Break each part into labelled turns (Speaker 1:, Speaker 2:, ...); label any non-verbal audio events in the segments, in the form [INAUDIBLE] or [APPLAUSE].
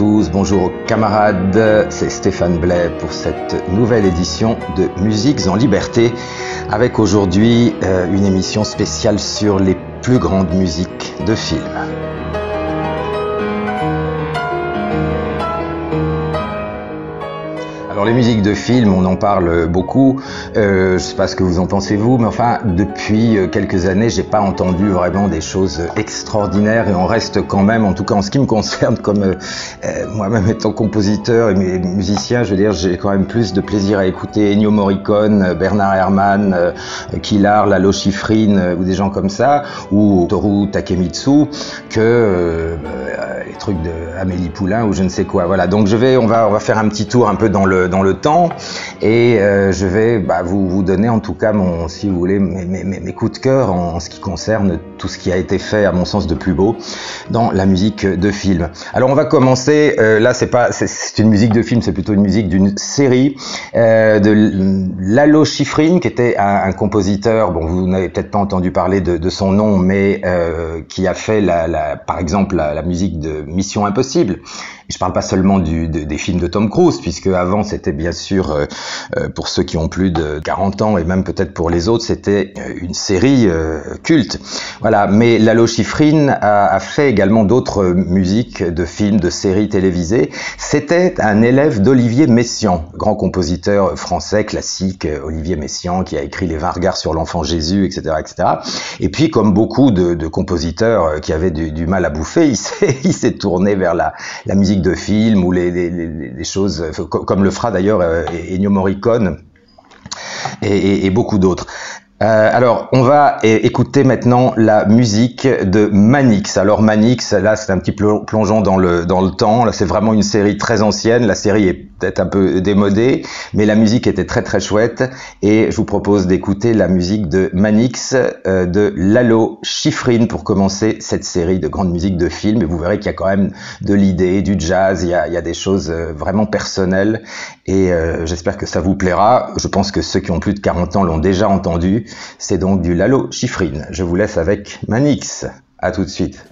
Speaker 1: bonjour camarades, c'est Stéphane Blais pour cette nouvelle édition de Musiques en Liberté, avec aujourd'hui euh, une émission spéciale sur les plus grandes musiques de films. Alors les musiques de films, on en parle beaucoup. Euh, je sais pas ce que vous en pensez vous, mais enfin depuis euh, quelques années, j'ai pas entendu vraiment des choses extraordinaires et on reste quand même, en tout cas en ce qui me concerne, comme euh, euh moi-même étant compositeur et musicien, je veux dire, j'ai quand même plus de plaisir à écouter Ennio Morricone, Bernard Herrmann, euh, Kilar, Lalo Schifrin euh, ou des gens comme ça, ou Toru Takemitsu, que les trucs de Amélie Poulain ou je ne sais quoi. Voilà. Donc je vais, on va, on va faire un petit tour un peu dans le dans le temps et euh, je vais bah, vous, vous donner en tout cas mon, si vous voulez, mes, mes, mes coups de cœur en, ce qui concerne tout ce qui a été fait à mon sens de plus beau dans la musique de film. Alors on va commencer. Euh, là c'est pas, c'est une musique de film, c'est plutôt une musique d'une série euh, de Lalo Schifrin qui était un, un compositeur. Bon, vous n'avez peut-être pas entendu parler de, de son nom, mais euh, qui a fait la, la, par exemple la musique de Mission Impossible. Je parle pas seulement du, de, des films de Tom Cruise, puisque avant c'était bien sûr euh, euh, pour ceux qui ont plus de 40 ans et même peut-être pour les autres, c'était euh, une série euh, culte. Voilà. Mais Lalo Schifrin a, a fait également d'autres musiques de films, de séries télévisées. C'était un élève d'Olivier Messiaen, grand compositeur français classique, Olivier Messiaen, qui a écrit Les 20 regards sur l'enfant Jésus, etc., etc. Et puis, comme beaucoup de, de compositeurs qui avaient du, du, mal à bouffer, [LAUGHS] il s'est tourné vers la, la musique de film ou les, choses, comme le fera d'ailleurs euh, Ennio Morricone et beaucoup d'autres. Euh, alors, on va écouter maintenant la musique de Manix. Alors Manix, là, c'est un petit plongeon dans le dans le temps. Là, c'est vraiment une série très ancienne. La série est peut-être un peu démodée, mais la musique était très très chouette. Et je vous propose d'écouter la musique de Manix euh, de Lalo Schifrin pour commencer cette série de grandes musiques de films. Et vous verrez qu'il y a quand même de l'idée, du jazz. Il y a, il y a des choses euh, vraiment personnelles. Et j'espère que ça vous plaira. Je pense que ceux qui ont plus de 40 ans l'ont déjà entendu. C'est donc du Lalo Schifrin. Je vous laisse avec Manix. À tout de suite.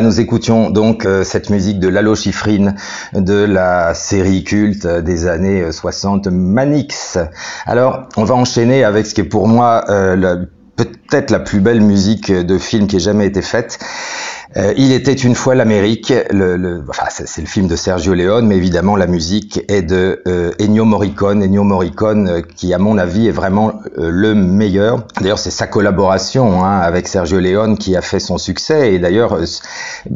Speaker 1: Nous écoutions donc euh, cette musique de Lalo Schifrin de la série culte des années 60 Manix. Alors, on va enchaîner avec ce qui est pour moi euh, peut-être la plus belle musique de film qui ait jamais été faite. Euh, il était une fois l'Amérique. Le, le, enfin, c'est le film de Sergio Leone, mais évidemment la musique est de euh, Ennio Morricone. Ennio Morricone, euh, qui à mon avis est vraiment le meilleur. D'ailleurs, c'est sa collaboration hein, avec Sergio Leone qui a fait son succès. Et d'ailleurs,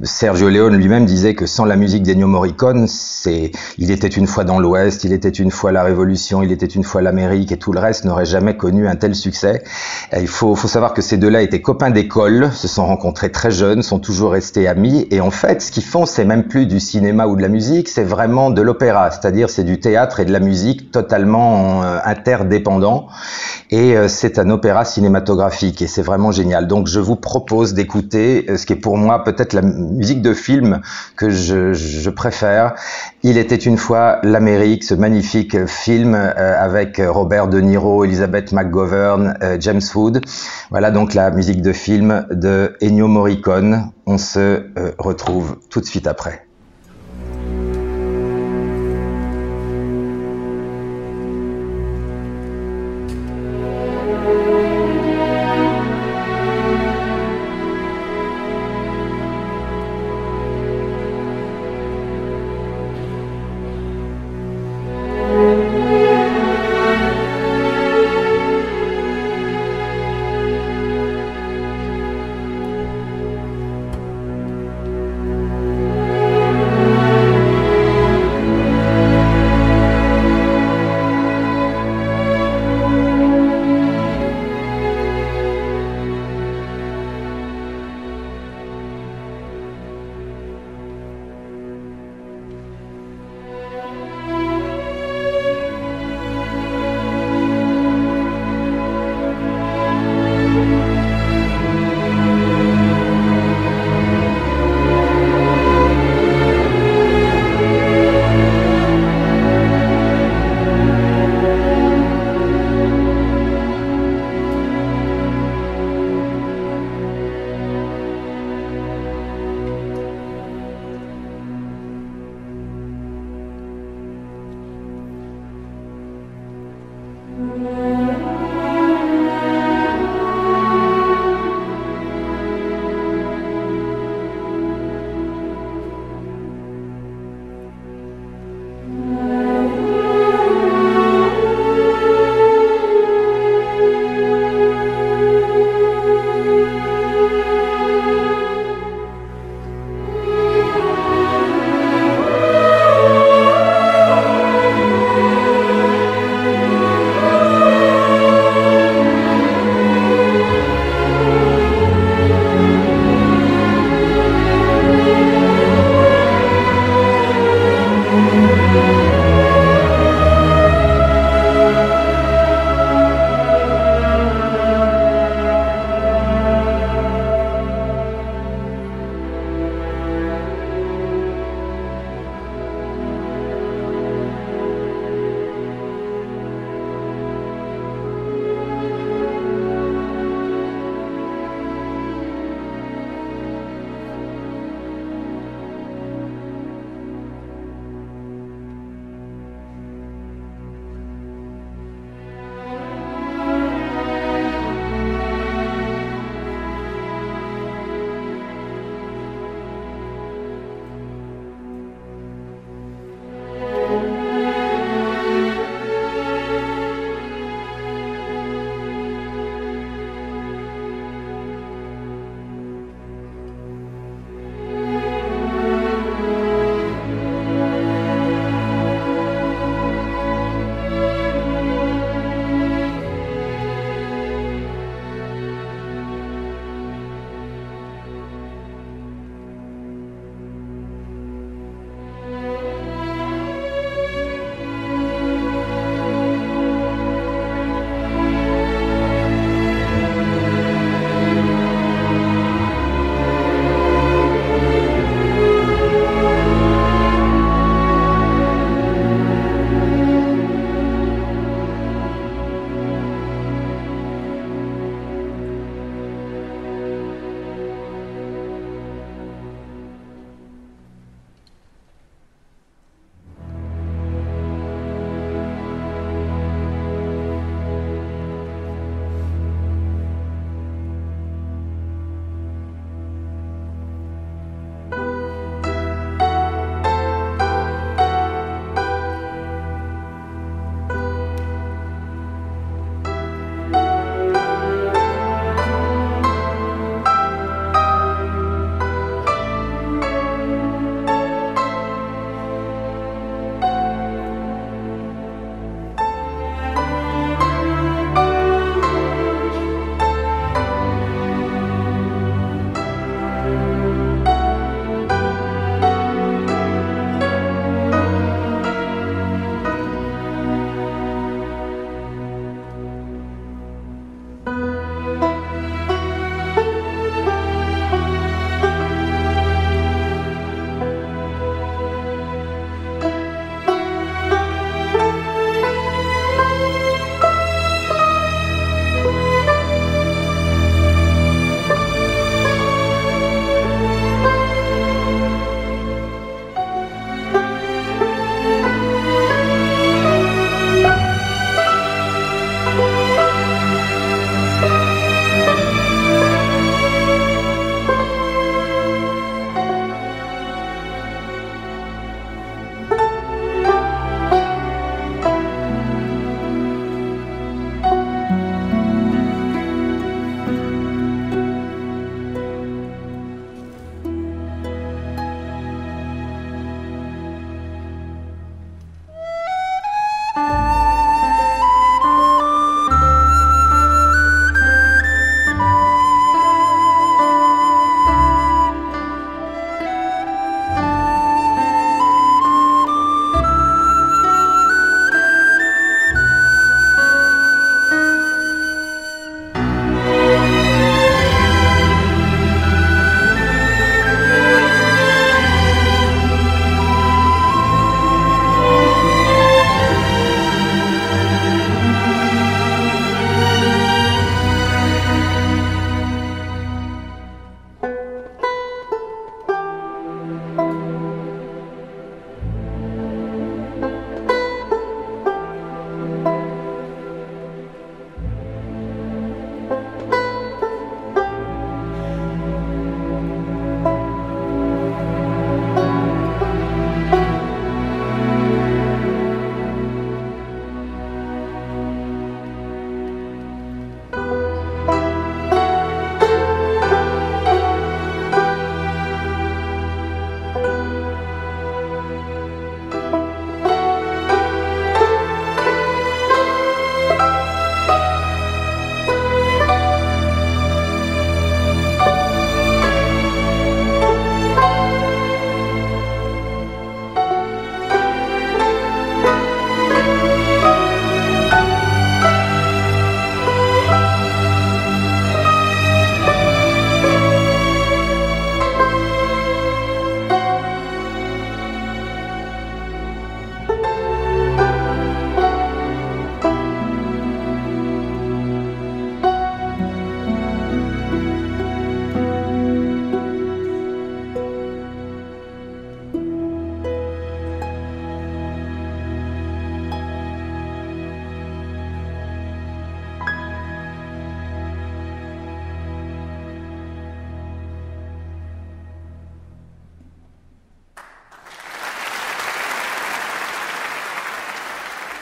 Speaker 1: Sergio Leone lui-même disait que sans la musique d'Ennio Morricone, c'est, il était une fois dans l'Ouest, il était une fois la Révolution, il était une fois l'Amérique, et tout le reste n'aurait jamais connu un tel succès. Il faut, faut savoir que ces deux-là étaient copains d'école, se sont rencontrés très jeunes, sont toujours rester amis. Et en fait, ce qu'ils font, c'est même plus du cinéma ou de la musique, c'est vraiment de l'opéra, c'est-à-dire c'est du théâtre et de la musique totalement euh, interdépendants. Et euh, c'est un opéra cinématographique et c'est vraiment génial. Donc je vous propose d'écouter euh, ce qui est pour moi peut-être la musique de film que je, je préfère. Il était une fois l'Amérique, ce magnifique film avec Robert De Niro, Elizabeth McGovern, James Wood. Voilà donc la musique de film de Ennio Morricone. On se euh, retrouve tout de suite après.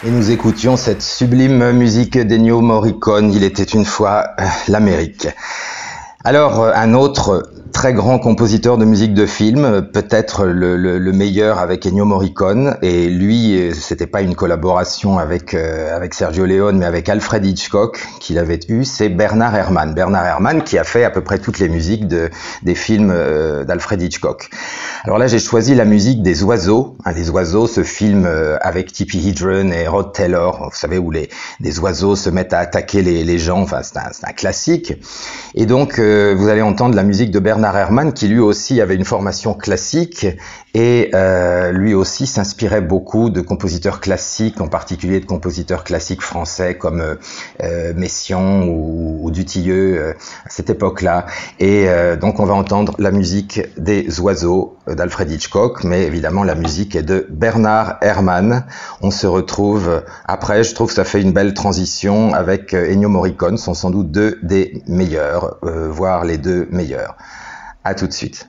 Speaker 1: Et nous écoutions cette sublime musique d'Ennio Morricone, il était une fois euh, l'Amérique. Alors, euh, un autre très grand compositeur de musique de film, peut-être le, le, le, meilleur avec Ennio Morricone. Et lui, c'était pas une collaboration avec euh, Sergio Leone, mais avec Alfred Hitchcock qu'il avait eu. C'est Bernard Herrmann. Bernard Herrmann qui a fait à peu près toutes les musiques de des films euh, d'Alfred Hitchcock. Alors là, j'ai choisi la musique des oiseaux. Hein, les oiseaux, ce film euh, avec Tippi Hedren et Rod Taylor, vous savez où les des oiseaux se mettent à attaquer les, les gens. Enfin, c'est un, un, classique. Et donc, vous allez entendre la musique de Bernard Herrmann, qui lui aussi avait une formation classique et euh, lui aussi s'inspirait beaucoup de compositeurs classiques, en particulier de compositeurs classiques français comme euh, euh Messiaen ou, ou Dutilleux euh, à cette époque-là. Et euh, donc on va entendre la musique des oiseaux d'Alfred Hitchcock, mais évidemment la musique est de Bernard Herrmann. On se retrouve après, je trouve que ça fait une belle transition avec Ennio Morricone, sont sans doute deux des meilleurs, voire les deux meilleurs. À tout de suite.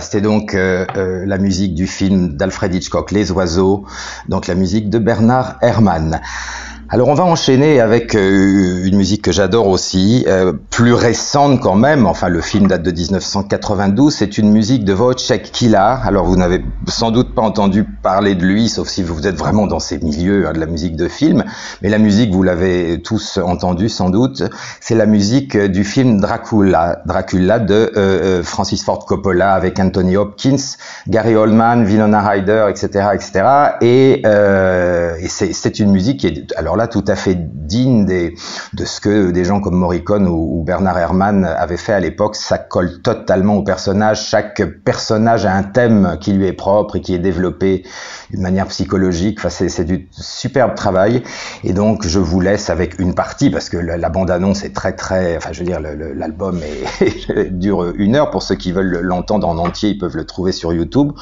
Speaker 1: C'était donc euh, euh, la musique du film d'Alfred Hitchcock, Les Oiseaux, donc la musique de Bernard Herrmann. Alors on va enchaîner avec euh, une musique que j'adore aussi, plus récente quand même, enfin le film date de 1992, c'est une musique de Wojciech Kilar. Alors vous n'avez sans doute pas entendu parler de lui, sauf si vous êtes vraiment dans ces milieux hein, de la musique de film, mais la musique, vous l'avez tous entendu sans doute, c'est la musique du film Dracula, Dracula de euh, Francis Ford Coppola avec Anthony Hopkins, Gary Oldman, Winona Ryder, etc., etc. Et, et c'est une musique qui est alors là tout à fait digne des, de ce que des gens comme Morricone ou, Bernard Herrmann avaient fait à l'époque. Ça colle totalement au personnage. Chaque personnage a un thème qui lui est propre et qui est développé d'une manière psychologique. Enfin, c'est du superbe travail. Et donc, je vous laisse avec une partie parce que la, bande-annonce est très très. Enfin, je veux dire, l'album [LAUGHS] dure une heure. Pour ceux qui veulent l'entendre en entier, ils peuvent le trouver sur YouTube.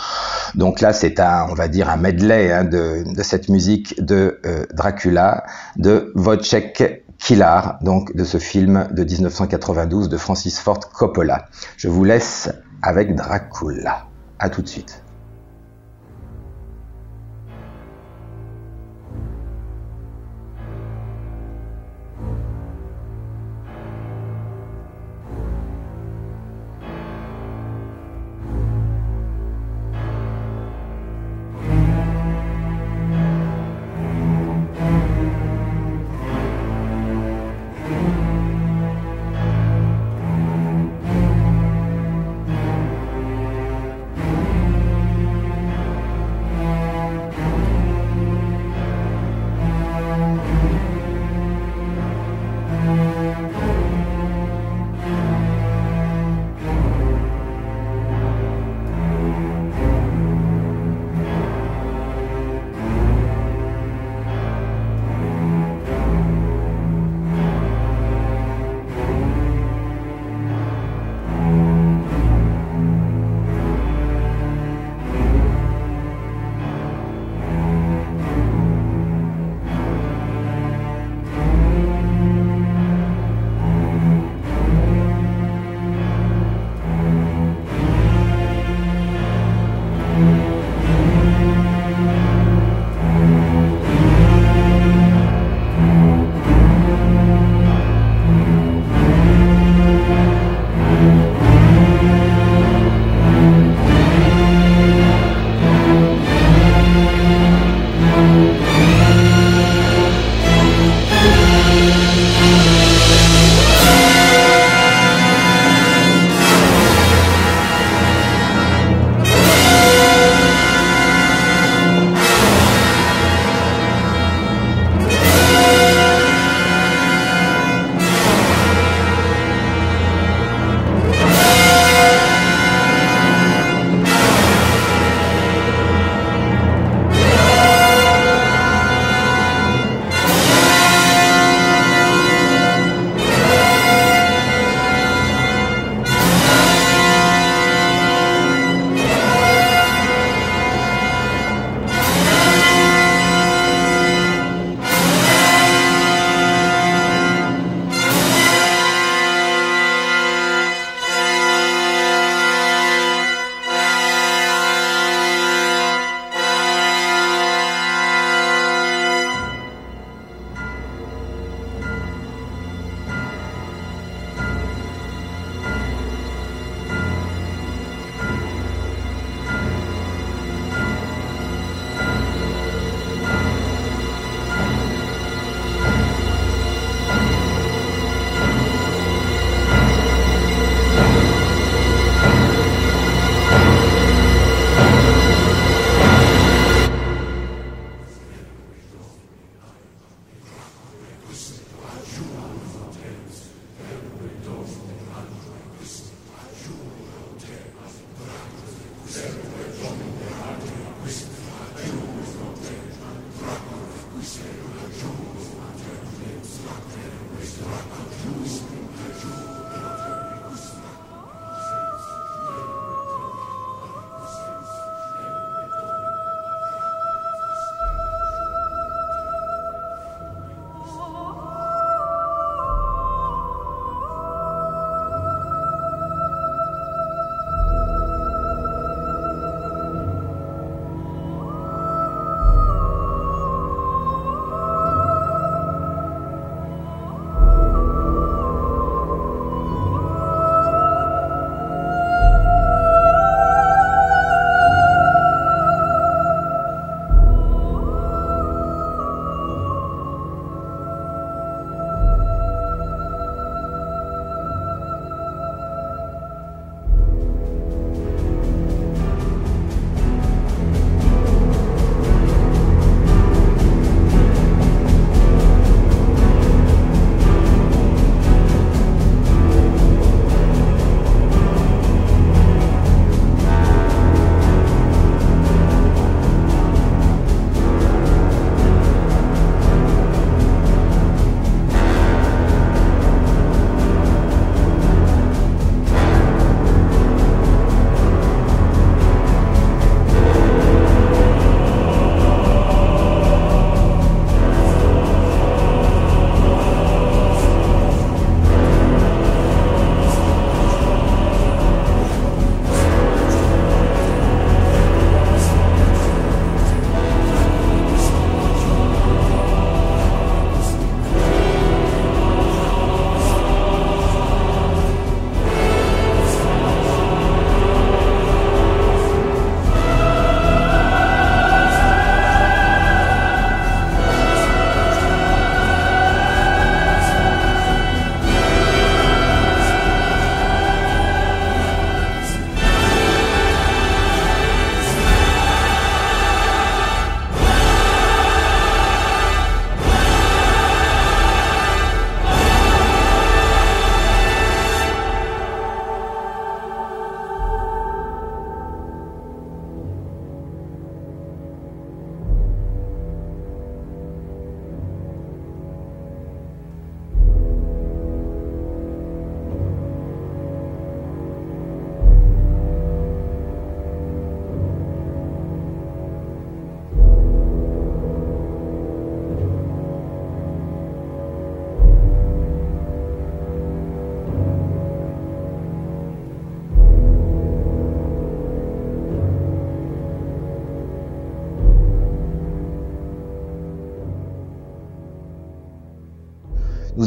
Speaker 1: Donc là, c'est un, on va dire, un medley hein, de, cette musique de euh, Dracula de Wojciech Kilar, donc de ce film de 1992 de Francis Ford Coppola. Je vous laisse avec Dracula. À tout de suite.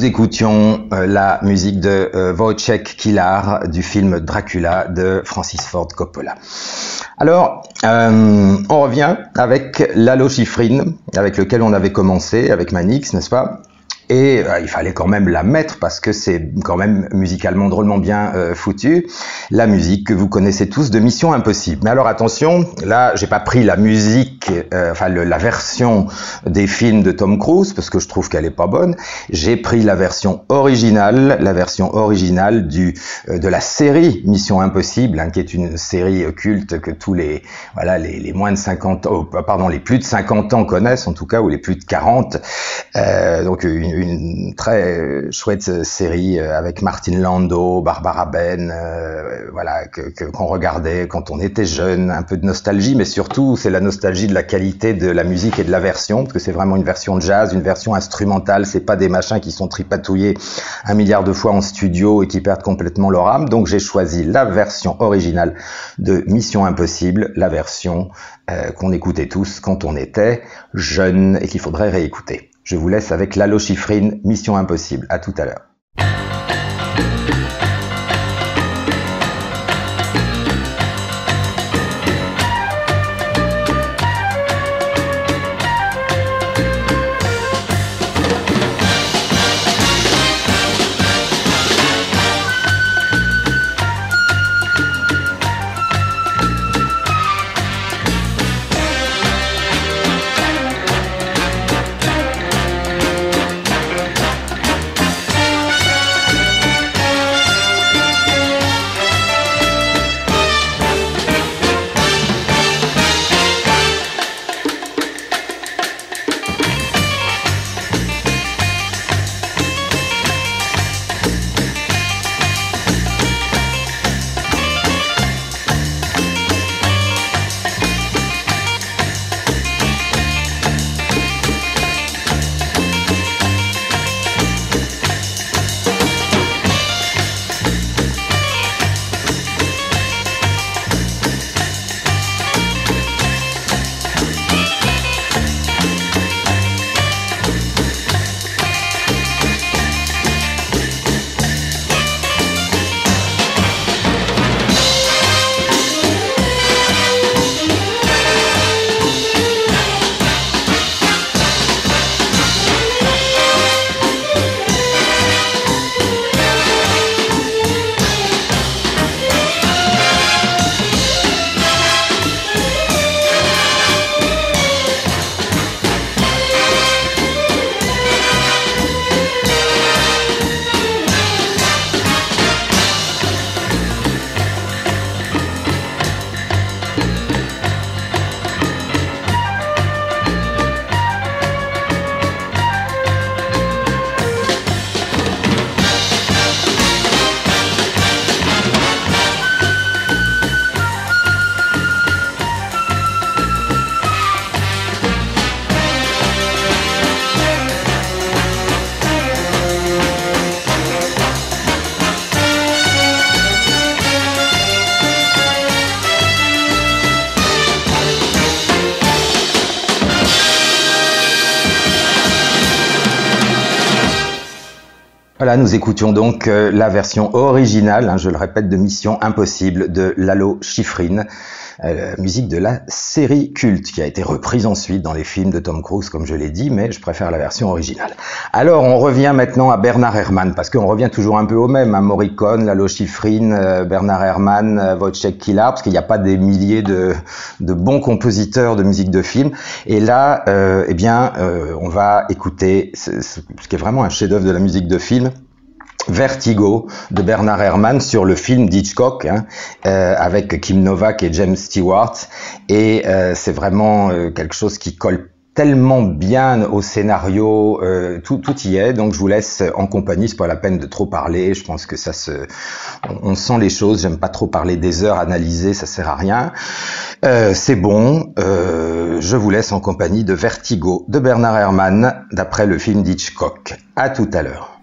Speaker 1: Écoutions euh, la musique de euh, Wojciech Kilar du film Dracula de Francis Ford Coppola. Alors, euh, on revient avec l'allochifrine, avec lequel on avait commencé, avec Manix, n'est-ce pas? Et euh, il fallait quand même la mettre parce que c'est quand même musicalement drôlement bien euh, foutu. La musique que vous connaissez tous de Mission Impossible. Mais alors attention, là j'ai pas pris la musique, euh, enfin la version des films de Tom Cruise parce que je trouve qu'elle est pas bonne. J'ai pris la version originale, la version originale du de la série Mission Impossible, hein, qui est une série culte que tous les voilà les, les moins de 50 ans, pardon les plus de 50 ans connaissent en tout cas ou les plus de 40. donc une une très chouette série euh, avec Martin Lando, Barbara Ben, euh, voilà, que, qu'on regardait quand on était jeune, un peu de nostalgie, mais surtout c'est la nostalgie de la qualité de la musique et de la version, parce que c'est vraiment une version de jazz, une version instrumentale, c'est pas des machins qui sont tripatouillés un milliard de fois en studio et qui perdent complètement leur âme. Donc j'ai choisi la version originale de Mission Impossible, la version euh, qu'on écoutait tous quand on était jeune et qu'il faudrait réécouter. Je vous laisse avec l'allochifrine Mission Impossible. À tout à l'heure. Écoutions donc euh, la version originale, hein, je le répète, de Mission Impossible de Lalo Schifrin, euh, musique de la série culte qui a été reprise ensuite dans les films de Tom Cruise, comme je l'ai dit, mais je préfère la version originale. Alors, on revient maintenant à Bernard Herrmann, parce qu'on revient toujours un peu au même, à hein, Morricone, Lalo Schifrin, euh, Bernard Herrmann, euh, Wojciech Kilar, parce qu'il n'y a pas des milliers de, de, bons compositeurs de musique de film. Et là, euh, eh bien, on va écouter ce, ce qui est vraiment un chef-d'œuvre de la musique de film, Vertigo de Bernard Herrmann sur le film d'Hitchcock hein, euh, avec Kim Novak et James Stewart et euh, c'est vraiment euh, quelque chose qui colle tellement bien au scénario, euh, tout, tout y est. Donc je vous laisse en compagnie. C'est pas la peine de trop parler. Je pense que ça se, on, sent les choses. J'aime pas trop parler des heures analysées, ça sert à rien. Euh, c'est bon. Euh, je vous laisse en compagnie de Vertigo de Bernard Herrmann d'après le film d'Hitchcock. À tout à l'heure.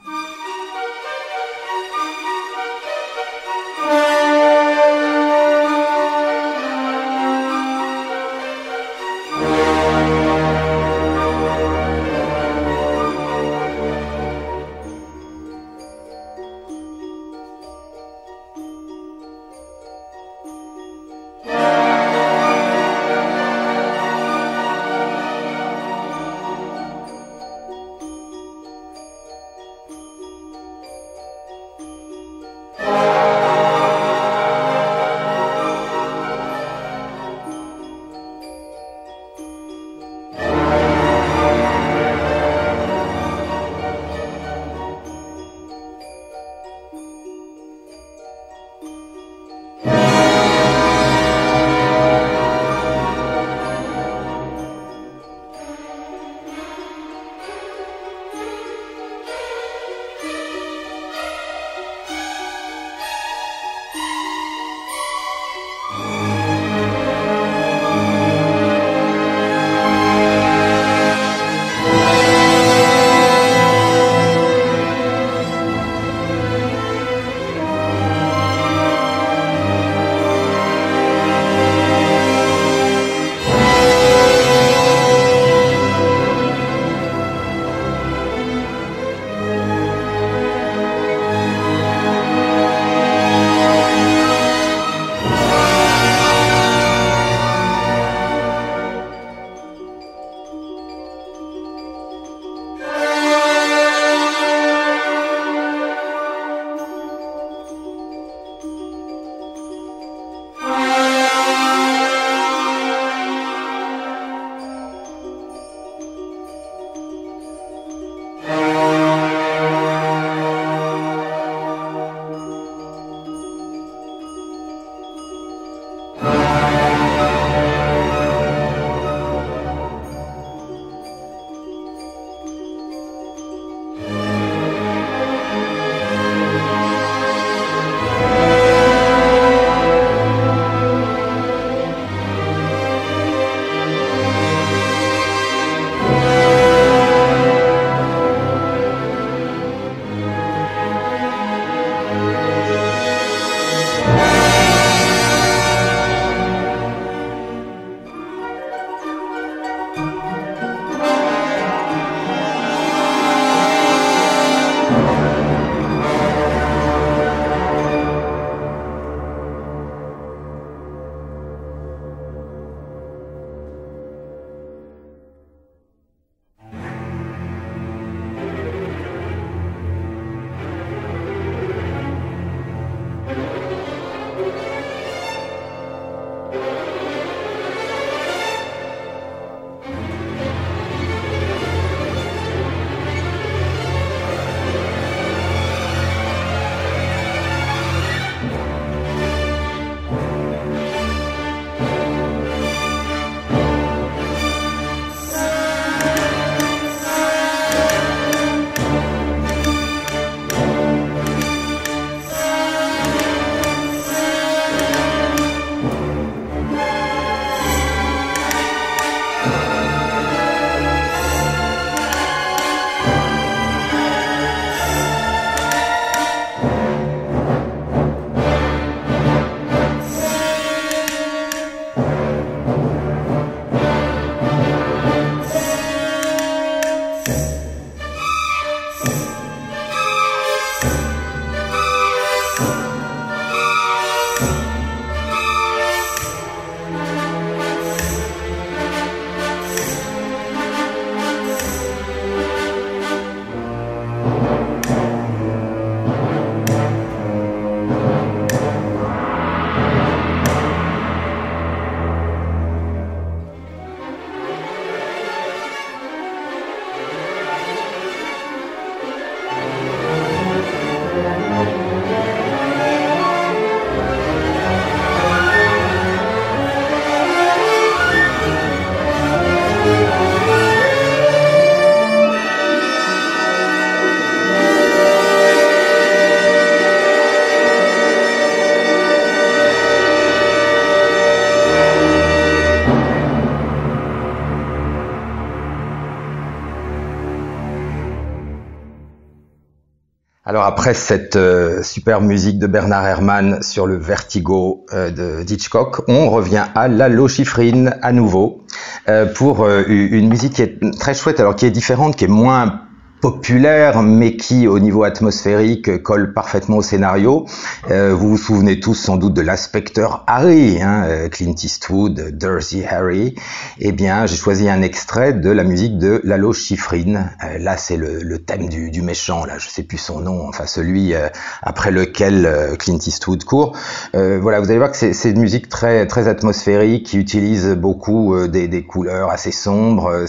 Speaker 1: Après cette euh, super musique de Bernard Herrmann sur le Vertigo euh, de Hitchcock, on revient à la lochifrine à nouveau euh, pour une musique qui est très chouette, alors qui est différente, qui est moins populaire, mais qui, au niveau atmosphérique, colle parfaitement au scénario. Euh, vous vous souvenez tous sans doute de l'inspecteur Harry, hein, euh, Clint Eastwood, Dirty Harry. Eh bien, j'ai choisi un extrait de la musique de Lalo Schifrin. Euh, là, c'est le, le, thème du, du, méchant. Là, je sais plus son nom. Enfin, celui après lequel Clint Eastwood court. voilà, vous allez voir que c'est une musique très très atmosphérique qui utilise beaucoup des, des couleurs assez sombres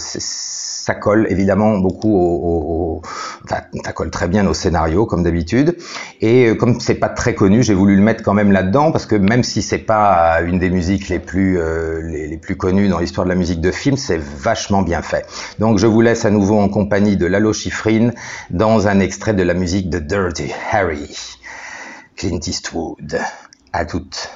Speaker 1: ça colle évidemment beaucoup au, enfin, ça colle très bien au scénario comme d'habitude. Et euh, comme c'est pas très connu, j'ai voulu le mettre quand même là-dedans parce que même si c'est pas une des musiques les plus euh, les, plus connues dans l'histoire de la musique de film, c'est vachement bien fait. Donc je vous laisse à nouveau en compagnie de Lalo Schifrin dans un extrait de la musique de Dirty Harry, Clint Eastwood. À toutes.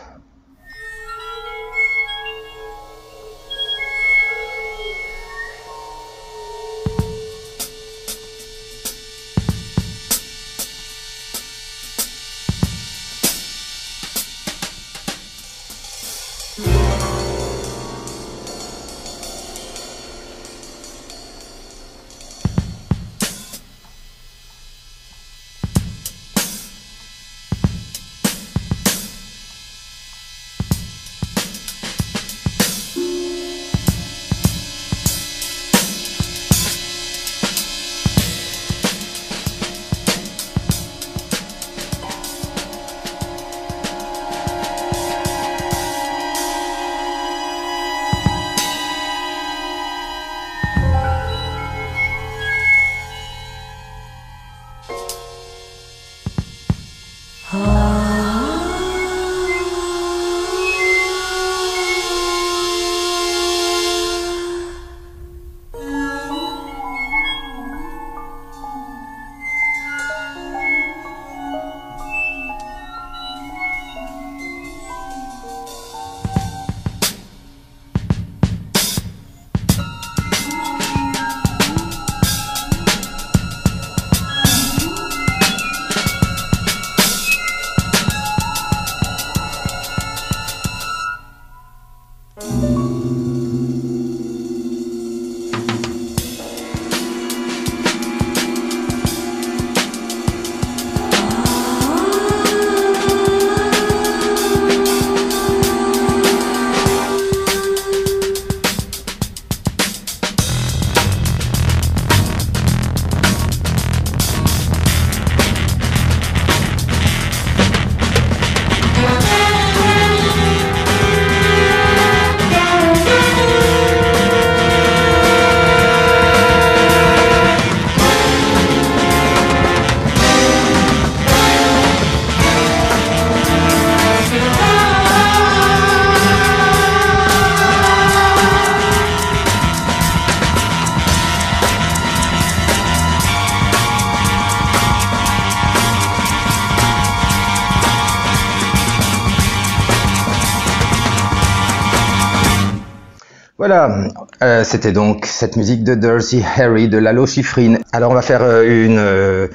Speaker 1: Voilà, euh, c'était donc cette musique de Dirty Harry de Lalo Schifrin. Alors on va faire euh, une, euh,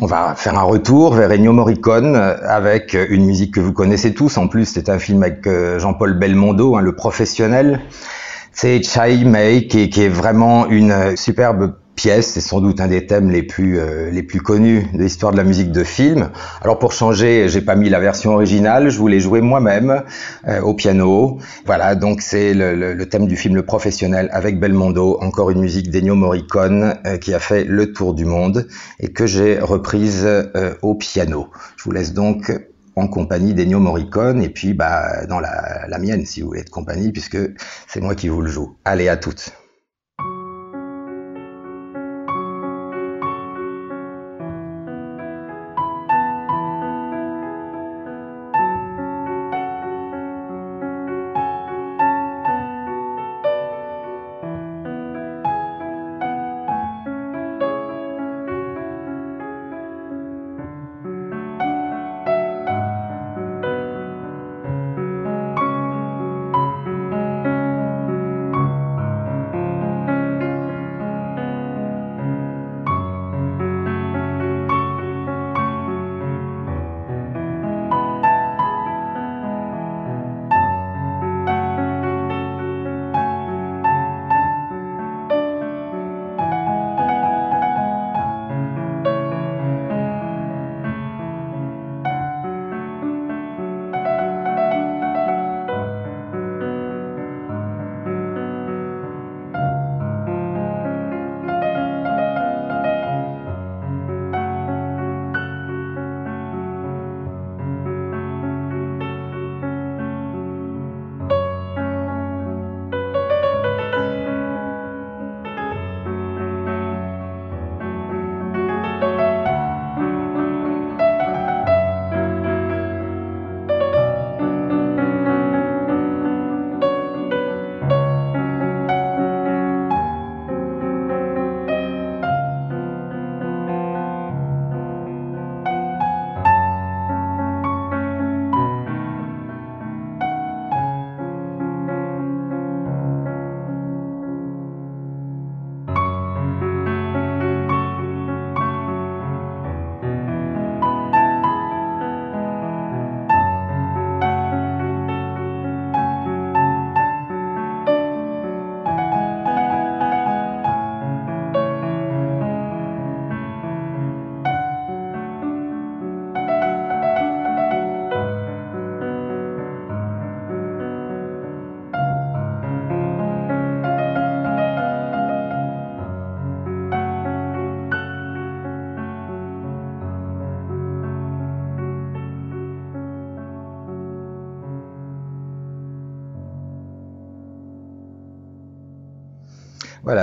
Speaker 1: on va faire un retour vers Ennio Morricone avec une musique que vous connaissez tous. En plus, c'est un film avec Jean-Paul Belmondo, hein, le professionnel. C'est Chai Mei qui est vraiment une superbe pièce, c'est sans doute un des thèmes les plus euh, les plus connus de l'histoire de la musique de film. Alors pour changer, j'ai pas mis la version originale, je voulais jouer moi-même euh, au piano. Voilà, donc c'est le, le, thème du film Le Professionnel avec Belmondo, encore une musique d'Ennio Morricone euh, qui a fait le tour du monde et que j'ai reprise au piano. Je vous laisse donc en compagnie d'Ennio Morricone et puis bah dans la, la mienne si vous voulez de compagnie puisque c'est moi qui vous le joue. Allez à toutes.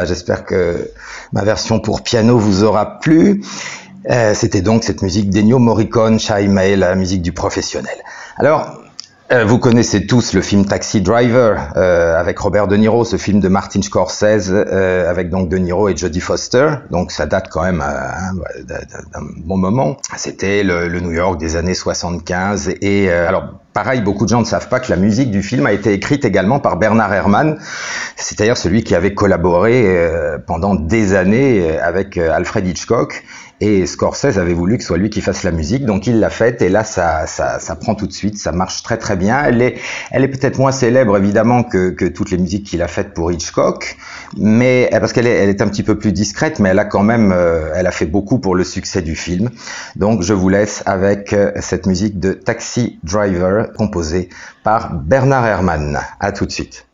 Speaker 1: J'espère que ma version pour piano vous aura plu. Euh, C'était donc cette musique d'Ennio Morricone, Shai Mae, la musique du professionnel. Alors, vous connaissez tous le film Taxi Driver euh, avec Robert De Niro, ce film de Martin Scorsese euh, avec donc De Niro et Jodie Foster. Donc ça date quand même euh, hein, d'un bon moment. C'était le, le, New York des années 75 et euh, alors Pareil, beaucoup de gens ne savent pas que la musique du film a été écrite également par Bernard Herrmann, c'est-à-dire celui qui avait collaboré euh, pendant des années avec Alfred Hitchcock et Scorsese avait voulu que ce soit lui qui fasse la musique, donc il l'a faite et là ça, ça, ça, prend tout de suite, ça marche très très bien. Elle est, elle est peut-être moins célèbre évidemment que, que toutes les musiques qu'il a faites pour Hitchcock, mais parce qu'elle est, elle est un petit peu plus discrète, mais elle a quand même, euh, elle a fait beaucoup pour le succès du film. Donc je vous laisse avec euh, cette musique de Taxi Driver composée par Bernard Herrmann. À tout de suite.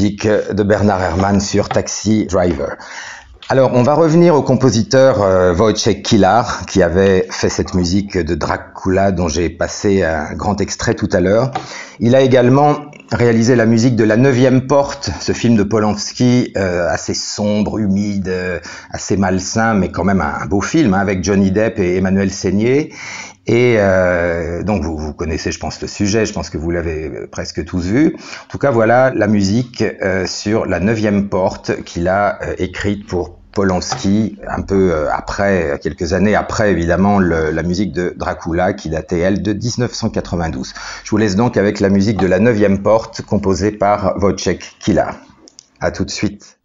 Speaker 1: De Bernard Herrmann sur Taxi Driver. Alors, on va revenir au compositeur euh, Wojciech Kilar, qui avait fait cette musique de Dracula dont j'ai passé un grand extrait tout à l'heure. Il a également réalisé la musique de La Neuvième Porte, ce film de Polanski, euh, assez sombre, humide, euh, assez malsain, mais quand même un, beau film, hein, avec Johnny Depp et Emmanuel Seigné. Et euh, donc vous, vous, connaissez, je pense, le sujet, je pense que vous l'avez presque tous vu. En tout cas, voilà la musique euh, sur la neuvième porte qu'il a euh, écrite pour Polanski, un peu euh, après, quelques années après évidemment le, la musique de Dracula qui datait elle de 1992. Je vous laisse donc avec la musique de la neuvième porte composée par Wojciech Kila. À tout de suite.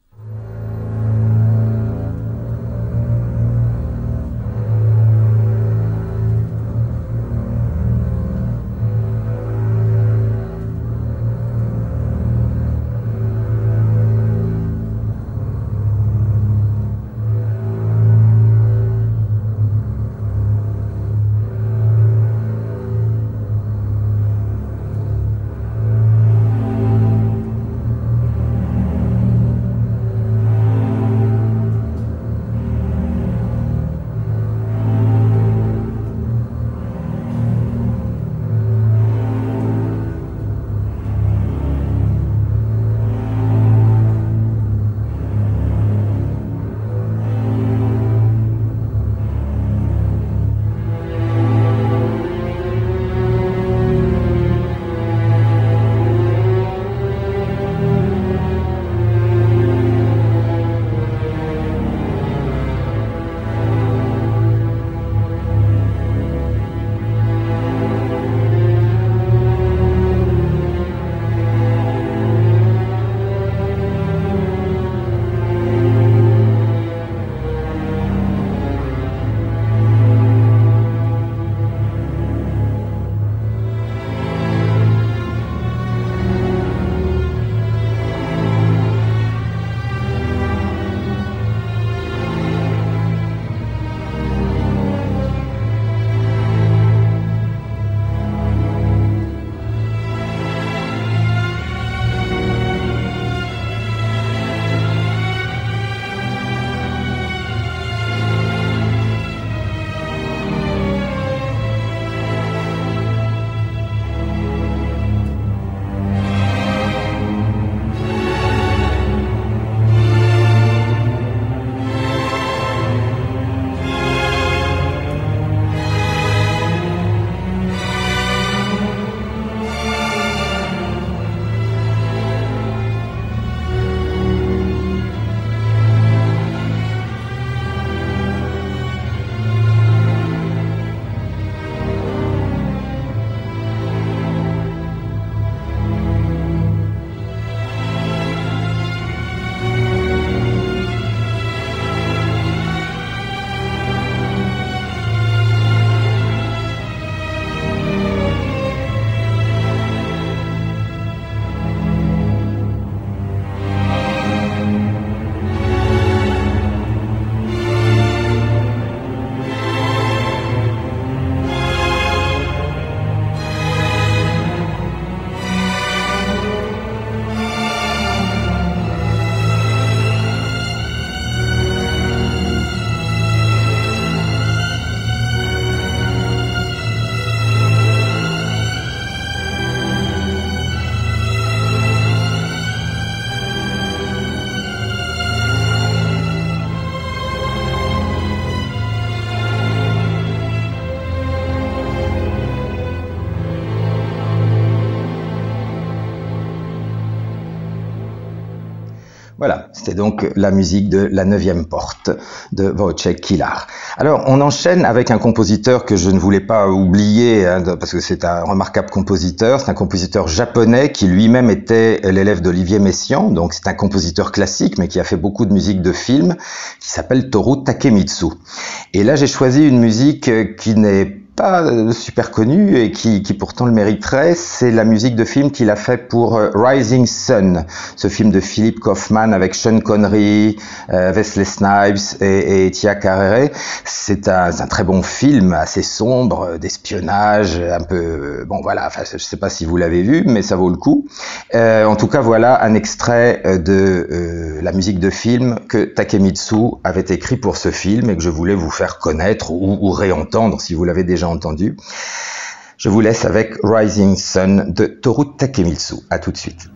Speaker 1: Donc la musique de La Neuvième Porte de Wojciech Kilar. Alors, on enchaîne avec un compositeur que je ne voulais pas oublier, hein, parce que c'est un remarquable compositeur. C'est un compositeur japonais qui lui-même était l'élève d'Olivier Messiaen, donc c'est un compositeur classique, mais qui a fait beaucoup de musique de film, qui s'appelle Toru Takemitsu. Et là, j'ai choisi une musique qui n'est pas euh, super connu et qui, qui pourtant le mériterait, c'est la musique de film qu'il a fait pour euh, Rising Sun, ce film de Philippe Kaufman avec Sean Connery, euh, Wesley Snipes et, et Tia Carrere. C'est un, un, très bon film, assez sombre, d'espionnage, un peu, bon voilà, enfin, je sais pas si vous l'avez vu, mais ça vaut le coup. Euh, en tout cas, voilà un extrait de euh, la musique de film que Takemitsu avait écrit pour ce film et que je voulais vous faire connaître ou, ou réentendre si vous l'avez déjà entendu. Je vous laisse avec Rising Sun de Toru Takemitsu. À tout de suite.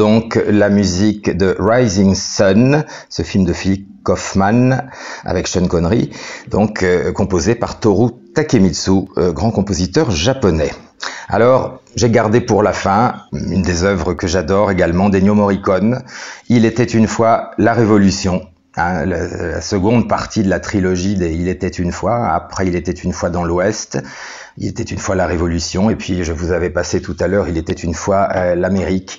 Speaker 1: Donc la musique de Rising Sun, ce film de Philippe Kaufman avec Sean Connery, donc euh, composé par Toru Takemitsu, euh, grand compositeur japonais. Alors, j'ai gardé pour la fin une des œuvres que j'adore également d'Ennio Morricone. Il était une fois la Révolution, Hein, la, seconde partie de la trilogie des Il était une fois, après Il était une fois dans l'Ouest, Il était une fois la Révolution, et puis je vous avais passé tout à l'heure Il était une fois euh, l'Amérique.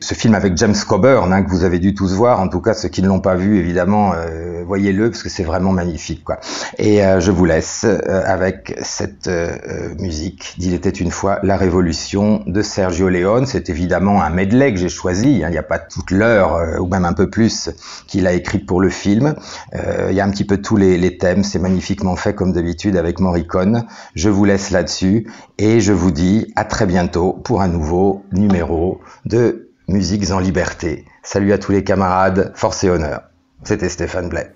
Speaker 1: Ce film avec James Coburn, hein, que vous avez dû tous voir, en tout cas ceux qui ne l'ont pas vu, évidemment, euh, voyez-le parce que c'est vraiment magnifique. Quoi. Et euh, je vous laisse euh, avec cette musique d'Il était une fois la Révolution de Sergio Leone. C'est évidemment un medley que j'ai choisi. Hein. Il n'y a pas toute l'heure ou même un peu plus qu'il a écrit pour le film. il y a un petit peu tous les, les thèmes. C'est magnifiquement fait comme d'habitude avec Morricone. Je vous laisse là-dessus et je vous dis à très bientôt pour un nouveau numéro de Musiques en liberté. Salut à tous les camarades, force et honneur. C'était Stéphane Blais.